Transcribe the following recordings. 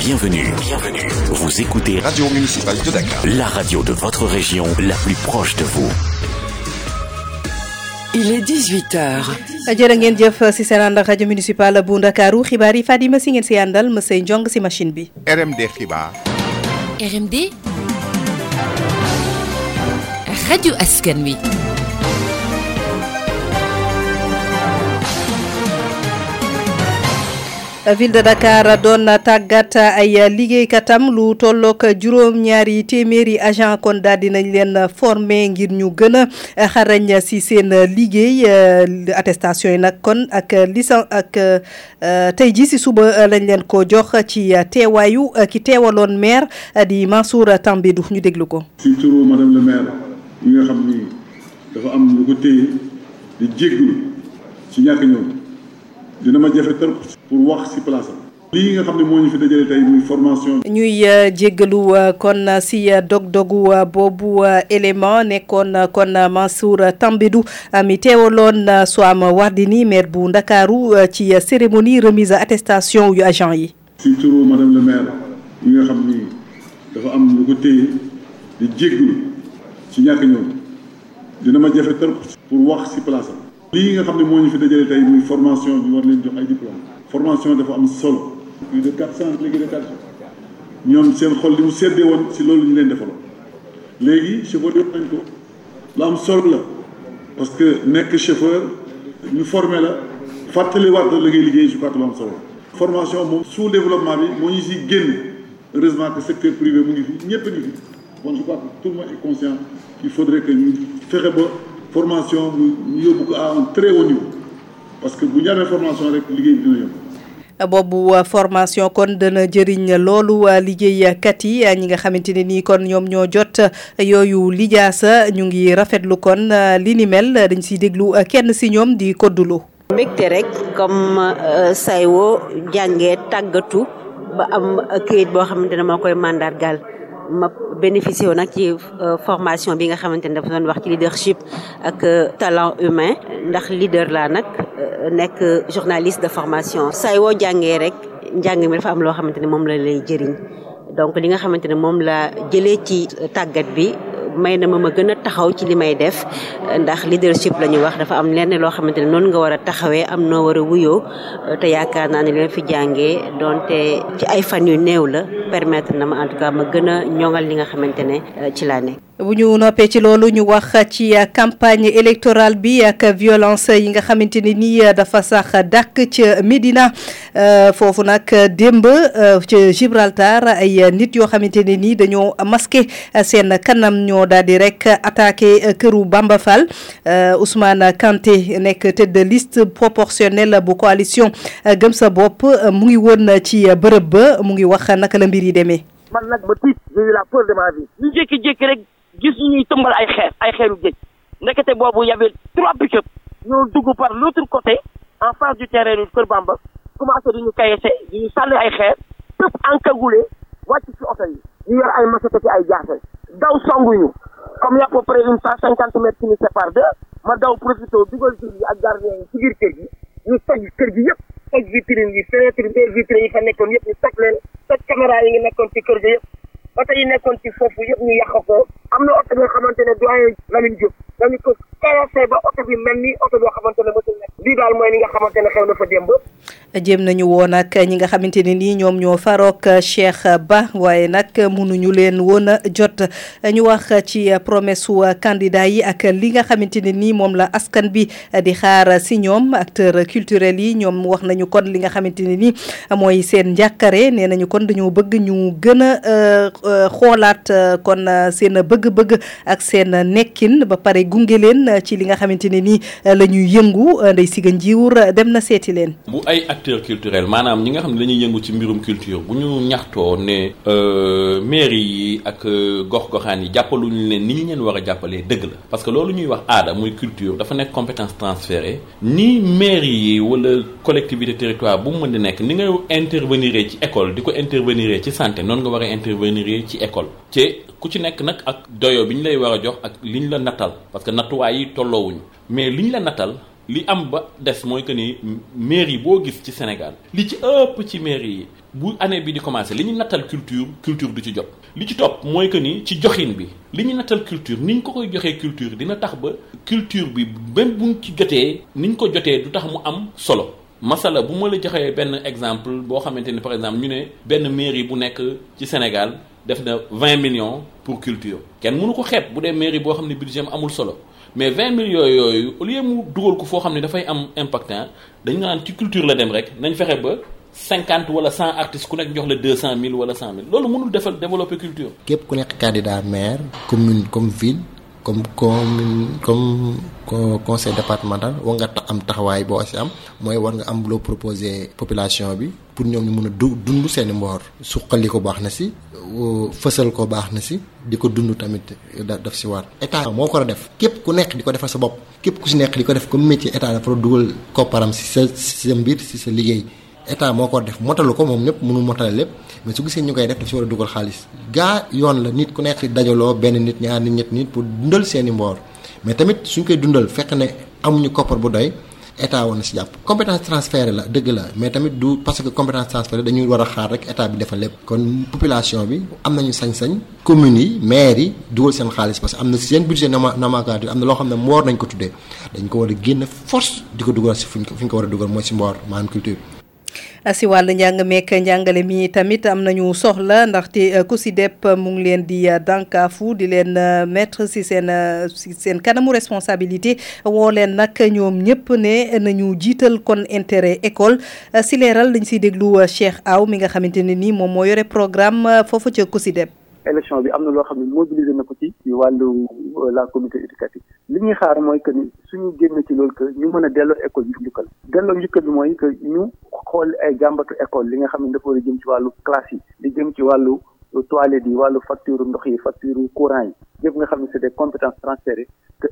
Bienvenue, bienvenue. Vous écoutez Radio Municipale de Dakar. la radio de votre région, la plus proche de vous. Il est 18h. jërë ngeen jëf si seen ànd ak rajo municipal bu Ndakaaru xibaar yi Fadima si ngeen si àndal monsieur Njong si machine bi. RMD xibaar. RMD rajo askan wi. Ville de Dakar doon tàggat ay liggéeykatam lu tollook juróom-ñaari téeméeri agent kon daal di nañ leen former ngir ñu gën a xarañ si seen liggéey. Attestation nag kon ak licence ak tey ji si suba lañ leen ko jox ci teewaayu ki teewaloon maire di Mansour Tambidou ñu déglu ko. si turu madame le maire yi nga xam ni dafa am lu ko téye di jégglu ci ñàkk ñëw dina ma jafe trop pour wax ci place am. Lii nga xam ne moo ñu fi dajale tey muy formation. Ñuy jéggalu kon si dog-dogu boobu élément nekkoon kon Mansour Tambidou mi teewaloon Soham Wardini maire bu Ndakaaru ci cérémonie remise attestation yu agent yi. si turu madame le maire yi nga xam ni dafa am lu ko téye di jégglu ci ñàkk ñëw. Dina ma jafe trop pour wax ci place am lii nga xam ne moo ñu fi dajale tey muy formation bi war leen jox ay diplôme formation dafa am solo. Plus de quatre cent léegi de quatre ñoom seen xol li mu woon si loolu ñu leen defaloon. Léegi chauffeur yëpp nañ ko. Lu am solo la. Parce que nekk chauffeur ñu formé la. Fàttali waat la ngay liggéey je crois que lu am formation moom sous développement bi moo ñu si génn. Heureusement que secteur privé mu ngi fi ñëpp ngi fi. Je crois que tout le monde est conscient qu'il faudrait que ñu fexe formation ñu yóbbu ko à un très haut niveau parce que bu ñu amee formation rek liggéey bi dina yomb. boobu formation kon dana jëriñ loolu liggéeykat yi ñi nga xamante ne nii kon ñoom ñoo jot yooyu lijaasa ñu ngi rafetlu kon li ni mel dañ siy déglu kenn si ñoom di koddulu mbégte rek comme saywo jàngee tàggatu ba am këyit boo xamante ne moo koy mandargal ma bénéficié wu nag ci formation leadership ak talent humain. Leader laa nag nekk journaliste de formation. Saay woo jàngee rek njàng mi dafa am loo la la may na ma ma gën a taxaw ci li may def ndax leadership la ñu wax dafa am lenn loo xamante ne noonu nga war a taxawee am noo war a wuyoo te yaakaar naa ne leen fi jàngee donte ci ay fan yu néew la permettre na ma en tout cas ma gën a ñoŋal li nga xamante ne ci laa nekk. bu ñu noppee ci loolu ñu wax ci campagne électorale bi ak violence yi nga xamante ne nii dafa sax dàkk ca Médina foofu nag démb ca Gibraltar ay nit yoo xamante ne nii dañoo masqué seen kanam ñoo daal di rek attaqué këru Bamba Fall Ousmane Kanté nekk tête de liste proportionnelle bu coalition gëm sa bopp mu ngi woon ci bërëb ba mu ngi wax naka la mbir yi demee. man nag ma tiit j'ai eu la peur de ma vie. ñu jékki-jékki rek. gis ñuy tëmbal ay xeer ay xeeru géej ndekete boobu y avait trois pick-up ñoo dugg par l'autre côté en face du terrain du Kër Bamba commencé di ñu kayese di ñu sànni ay xeer tëb encagoulé wàcc ci oto yi ñu yor ay machette ci ay jaase daw songuñu. Comme y a à peu près une cent mètres qui nous séparent de ma daw profité dugal jur yi ak gardien yi ci biir kër gi ñu toj kër gi yëpp toj vitrine yi fenêtre yi vitrine yi fa nekkoon yëpp ñu toj leen toj caméra yi ngi nekkoon ci kër gi yëpp. Oto yi nekkoon ci foofu yëpp ñu lii daal mooy li nga xamante ne fa démb jéem nañu woon ak ñi nga xamante ne nii ñoom ñoo farook Cheikh Ba waaye nag mënuñu leen woon jot. Ñu wax ci promesse candidat yi ak li nga xamante ne nii moom la askan bi di xaar si ñoom. Acteurs culturels yi ñoom wax nañu kon li nga xamante ne nii mooy seen njàkkare nee nañu kon dañoo bëgg ñu gën a xoolaat kon seen bëgg-bëgg ak seen nekkin ba pare gunge leen ci li nga xamante ne nii la ñuy yëngu ndey siga njiwur dem na seeti leen. bu ay acteurs culturels maanaam ñi nga xam ne dañuy yëngu ci mbirum culture bu ñu ñaxtoo ne mairie yi ak gox-goxaan yi jàppaluñu leen ni ñu leen war a jàppalee dëgg la. Parce que loolu ñuy wax aada muy culture dafa nekk compétence transférée. Ni mairie yi wala collectivité territoire bu mu mën di nekk ni nga intervenir ci école di ko intervenir ci santé noonu nga war a intervenir ci école. Te ku ci nekk nag ak doyo bi ñu lay war a jox ak li la nattal parce que nattuwaay yi tolloowuñu. Mais li ñu la nattal li am ba des mooy que ni mairie boo Sénégal li ci ëpp ci mairie yi bu année bi di commencer li ñu culture culture du ci jot. Li ci topp mooy que ni ci joxin bi li ñu culture ni ko culture culture du am solo. Masala bu ma la joxee benn exemple boo xamante par exemple ñu bu Sénégal def na 20 millions pour culture. Kenn mënu ko xeeb bu dee mairie boo amul solo mais 20 millions yooyu au lieu mu dugal ko foo xam ne dafay am impactant dañu naan ci culture la dem rek nañ fexe ba 50 wala 100 artistes ku nekk jox la 200 000 wala 100 000 loolu mënul defal développer culture. képp ku nekk candidat maire commune comme ville comme commune comme conseil départemental war nga am taxawaay boo si am mooy war nga am loo proposer population bi pour ñoom ñu mën a du dund seeni mboor suqali ko baax na si fësal ko baax na si di ko dund tamit da daf si war état moo ko war a def. Képp ku nekk di ko defal sa bopp képp ku si nekk di ko def comme métier état dafa dugal kopparam si sa si sa mbir si sa liggéey. État moo ko def. Motalu ko moom ñëpp mënu motale lépp mais su gisee ñu koy def daf si war a dugal xaalis. Gaa yoon la nit ku nekk dajaloo benn nit ñaar nit ñett nit pour dundal seeni mboor. Mais tamit suñ koy dundal fekk ne amuñu koppar bu doy état woon na si jàpp. Compétence transférée la dëgg la mais tamit du parce que compétence transférée dañuy war a xaar rek état bi defal lépp. Kon population bi am nañu sañ-sañ communes yi maires yi dugal seen xaalis parce que am na seen budget nomenclature am na loo xam ne mboor nañ ko tuddee. Dañ ko war a génn force di ko dugal si fuñ ko fu ñu ko war a dugal mooy si mboor maanaam culture. Si wàllu njàng meek njàngale mi tamit am nañu soxla ndaxte COSYDEP mu ngi leen di dànkaafu di leen mettre si seen si seen kanamu responsabilité woo leen nag ñoom ñëpp ne nañu jiital kon intérêt école si leeral dañ siy déglu Cheikh Aw mi nga xamante ne nii moom moo yore programme foofu ca COSYDEP. Élection bi am na loo xam ne mobilisé na ko wàllu la communauté éducative. Li ñuy xaar mooy que ni suñu génn ci loolu que ñu mën a delloo école bi njukkal. Delloo njukkal bi école li a jëm ci wàllu classe yi jëm ci toilette yi wàllu facture ndox yi facture courant yi yëpp des compétences transférées que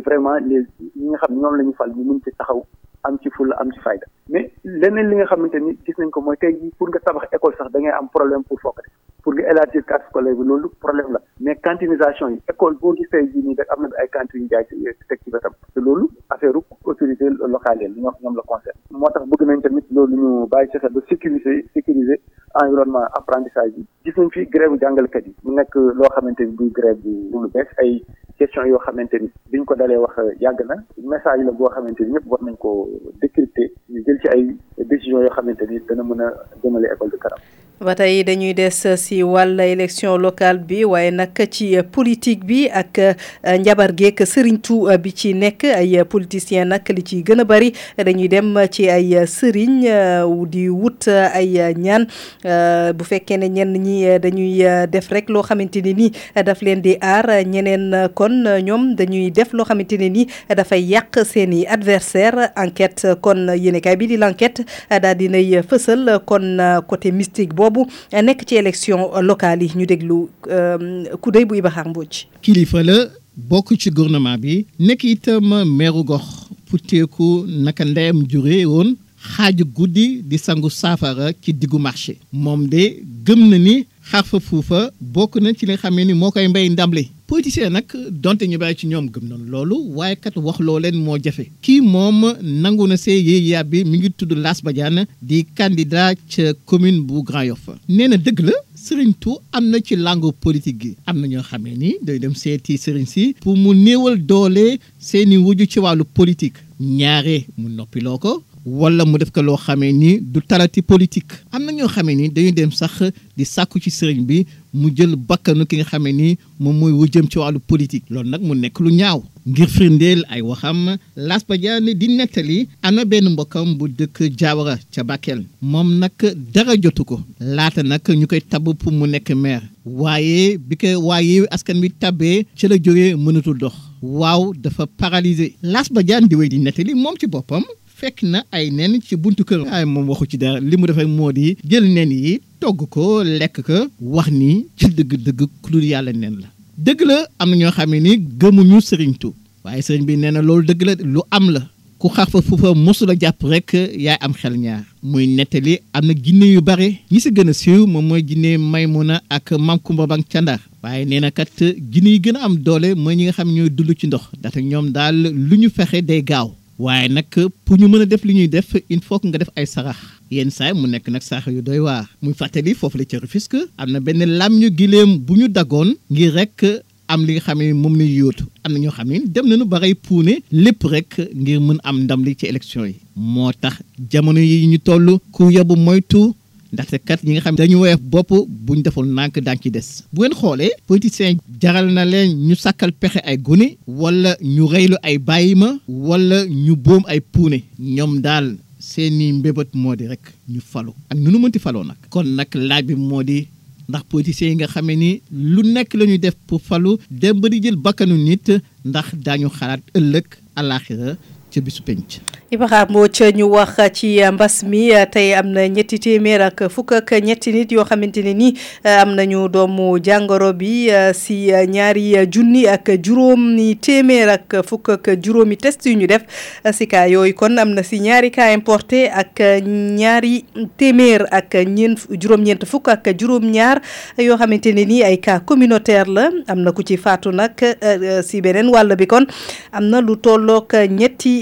vraiment les ñi ñoom mais leneen li nga xamante ni gis nañ ko pour problème pour pour nga élargir carte scolaire bi loolu problème la cantinisation yi école boo jii nii rek am na ay jaay ci teg ci wetam te loolu affaire autorité locale yi ñoom sécuriser sécuriser environnement gis fii fi grève jàngalkat yi. Mu nekk loo xamante ni buy grève bu lu bees. Ay question yoo xamante ni biñ ko dalee wax yàgg na. Message la boo xamante ni ñëpp war nañ ko décrypter. Ñu jël ci ay décisions yoo xamante ni dana mën a jëmale école de kanam ba tey dañuy des si wàll élection locale bi waaye nag ci politique bi ak njabar geek sëriñtu bi ci nekk ay politiciens nag li ci gën bari dañuy dem ci ay sëriñ di wut ay ñaan bu fekkee ne ñenn ñi dañuy def rek loo xamante ni daf leen di aar ñeneen kon ñoom dañuy def loo xamante ne ni dafay yàq seen i adversaire enquête kon yéenekaay bi di l'enquête daal dinay fësal kon côté mystique boobu bu nekk ci élection locale yi ñu déglu kudday bu Iba Xaar Mbodj. Kilifa la bokk ci gouvernement bi nekk itam meeru gox naka ndeyam woon xaaju guddi di sangu saafara ci diggu marché. Moom de gëm na ni xarfa fuufa bokk na ci li nga xamee ni moo koy mbay ndamle politicien nag donte ñu bàyyi ci ñoom gëm nañu loolu waaye kat wax loo leen moo jafe. Kii moom nangu na see yéey yàbbi mi ngi tudd Lass Badiane di candidat ca commune bu Grand Yoff. Nee na dëgg la Serigne Tou am na ci langue politique gi. Am na ñoo xamee ni day dem seeti sëriñ si pour mu néewal doole seeni wuju ci wàllu politique. Ñaare mu noppiloo ko. Wala mu def ko loo xamee ni du talati politique. am na ñoo xamee ni dañuy dem sax di sàkku ci sëriñ bi mu jël bakkanu ki nga xamee ni moom mooy wujjëm ci wàllu politique. loolu nag mu nekk lu ñaaw. ngir firndeel ay waxam Lass Badiane di nettali am na benn mbokkam bu dëkk Diawara ca Bakel. moom nag dara jotu ko. laata nag ñu koy tabb pour mu nekk maire. waaye bi ko waaye askan bi tabbee ci la jógee mënatul dox. waaw dafa paralysé. Lass Badiane di wéy di nettali moom ci boppam fekk na ay nen ci buntu kër ay moom waxu ci dara. Li mu def moo di jël nen yi togg ko lekk ko wax ni ci dëgg-dëgg ku dul yàlla nen la. Dëgg la am na ñoo xam ne ni gëmuñu sëriñ tu waaye sëriñ bi nee na loolu dëgg la lu am la. Ku xar fa fuufa mosula jàpp rek yaay am xel ñaar. Muy nettali am na jinne yu bare. Ñi si gën a siiw moom mooy jinne Maymuna ak Mam Kumba Bang ca Ndar waaye nee na kat jinne yi gën a am doole mooy ñi nga xam ñooy dund ci ndox. Ndaxte ñoom daal lu ñu fexe day gaaw. Waaye nag pour ñu mën a def li ñuy def il faut que nga def ay sarax. Yenn saay mu nekk nag sarax yu doy waar. Muy fàttali foofu la ca Rufisque am na benn lam ñu gileem bu ñu dagoon ngir rek am li nga xam ne moom la yóotu. Am na ñoo xam ne dem nañu ba rey puune lépp rek ngir mën am ndam li ci élection yi. Moo tax jamono yi ñu toll ku yabu moytu ndaxte kat ñi nga xam dañu woyof bopp bu ñu deful nànk daan ci des. bu ngeen xoolee politiciens jaral na leen ñu sàkkal pexe ay gune wala ñu reylu ay bàyyi ma wala ñu boom ay puune. ñoom daal seeni mbébét moo di rek ñu falu. ak nu nu mënti faloo nag? kon nag laaj bi moo di ndax politiciens yi nga xamee ni lu nekk la ñuy def pour falu dem ba di jël bakkanu nit ndax daañu xalaat ëllëg àllaaxira ca bisu penc. Ibrahima Mbodj ñu wax ci mbas mi tey am na ñetti téeméer ak fukk ak ñetti nit yoo xamante ne ni am nañu doomu jàngoro bi si ñaari junni ak juróomi téeméer ak fukk ak juróomi test yu ñu def. Si cas yooyu kon am na si ñaari cas importé ak ñaari téeméer ak ñeent juróom-ñeent fukk ak juróom-ñaar yoo xamante ne ni ay cas communautaire la. Am na ku ci faatu nag si beneen wàll bi kon am na lu tollook ñetti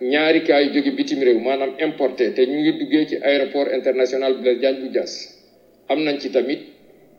ñaari cas jóge importé te ñu ngi duggee international Blaise Diagne bu Diass. Am nañ ci tamit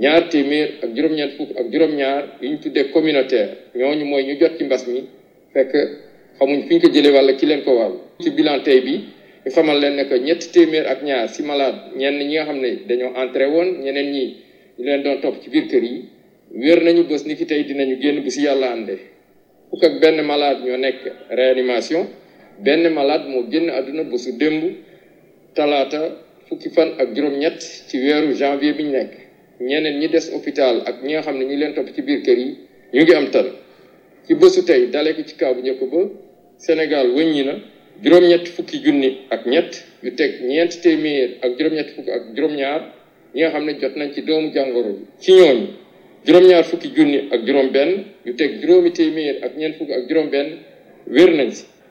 ñaar téeméer ak juróom-ñeent fukk ak juróom-ñaar ñu tuddee communautaire. Ñooñu mooy ñu jot ci mbas mi fekk xamuñ fi ñu ko jëlee ki leen ko que téeméer ak si malade malade benn malade moo génn àdduna bésu démb talaata fukki fan ak juróom-ñett ci weeru janvier bi ñu nekk. Ñeneen ñi des hôpital ak ñi nga xam ne ñi leen topp ci biir kër yi ñu ngi am tan ci bésu tey dalee ko ci kaw bu njëkk ba Sénégal wëññi na juróom-ñett fukki junni ak ñett yu teg ñeent téeméer ak juróom-ñett fukki ak juróom-ñaar ñi nga xam ne jot nañ ci doomu jàngoro bi. Ci ñooñu juróom-ñaar fukki junni ak juróom-benn yu teg juróomi téeméer ak ñeent fukki ak juróom-benn wér nañ si.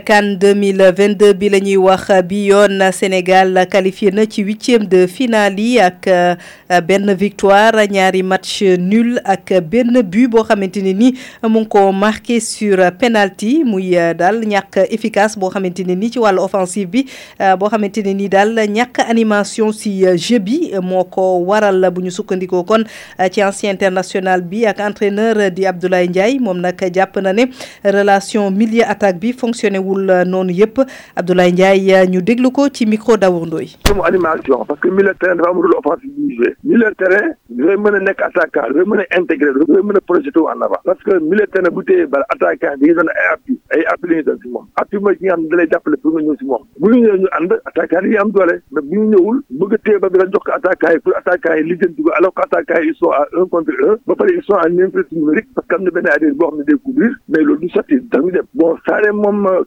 CAN 2022 bi la ñuy wax bi Sénégal qualifié na ci de finale yi ak benn victoire ñaari match nul ak benn but boo xamante ne ni mu ko marqué sur penalty muy daal ñàkk efficace boo xamante ne ni ci wàllu offensive bi boo xamante ne ni animation si jeu bi waral bu ñu sukkandikoo kon ci ancien international bi ak entraîneur di Abdoulaye Ndiaye moom nag jàpp na ne relation milieu attaque bi fonctionné wul noonu yëpp. Abdoulaye Ndiaye ñu déglu ko ci micro Dawour comme animation parce que milieu terrain dafa am rôle offensif. Bu ñu joué terrain dafay mën a nekk attaquant dafay mën a intégré dafay mën a projeté en avant. Parce que milieu terrain bu téye bal attaquant bi ngi doon ay appui ay appui la ñuy doon si moom. Appui mooy ki nga xam ne da lay jàppale pour nga ñëw si moom. Bu ñu ñëwee ñu ànd attaquant am doole mais bu ñu ñëwul bëgg téye ba bi nga jox ko ils sont un contre un ba pare ils sont numérique parce que am na benn boo ne mais loolu du sotti ñu bon moom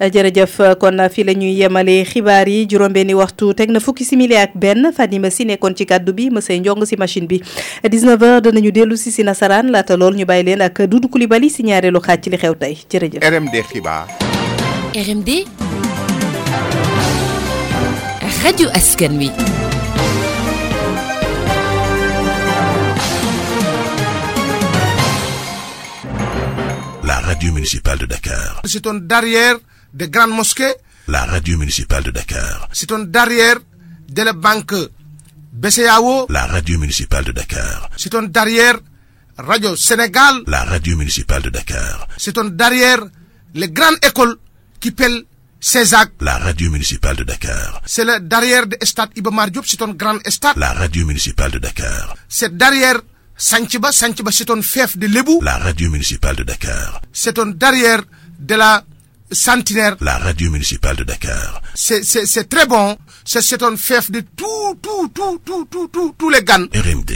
jërëjëf kon fii la ñuy yemale xibaar yi juróom-benni waxtu teg na fukki simili ak benn Fadima si nekkoon ci kàddu bi Moussa Ndiong si machine bi 19h danañu dellu si si nasaraan laata lool ñu bàyyi leen ak Doudou Coulibaly si ñaareelu xaaj ci li xew tey jërëjëf. RMD xibaar. RMD Radio Askan wi. La radio municipale de Dakar. C'est un derrière des grandes mosquées. La radio municipale de Dakar. C'est un derrière de la banque BCAO. La radio municipale de Dakar. C'est un derrière Radio Sénégal. La radio municipale de Dakar. C'est un derrière les grandes écoles qui pèlent Césac. La radio municipale de Dakar. C'est le derrière de Stade Ibamar Diop, c'est un grand stade. La radio municipale de Dakar. C'est derrière Sanchiba, Sanchiba c'est un fief de Lebou. La radio municipale de Dakar. C'est un derrière de la Centenaire. La radio municipale de Dakar. C'est, c'est, c'est très bon. C'est, c'est un fief de tout, tout, tout, tout, tout, tout, tous les GAN. RMD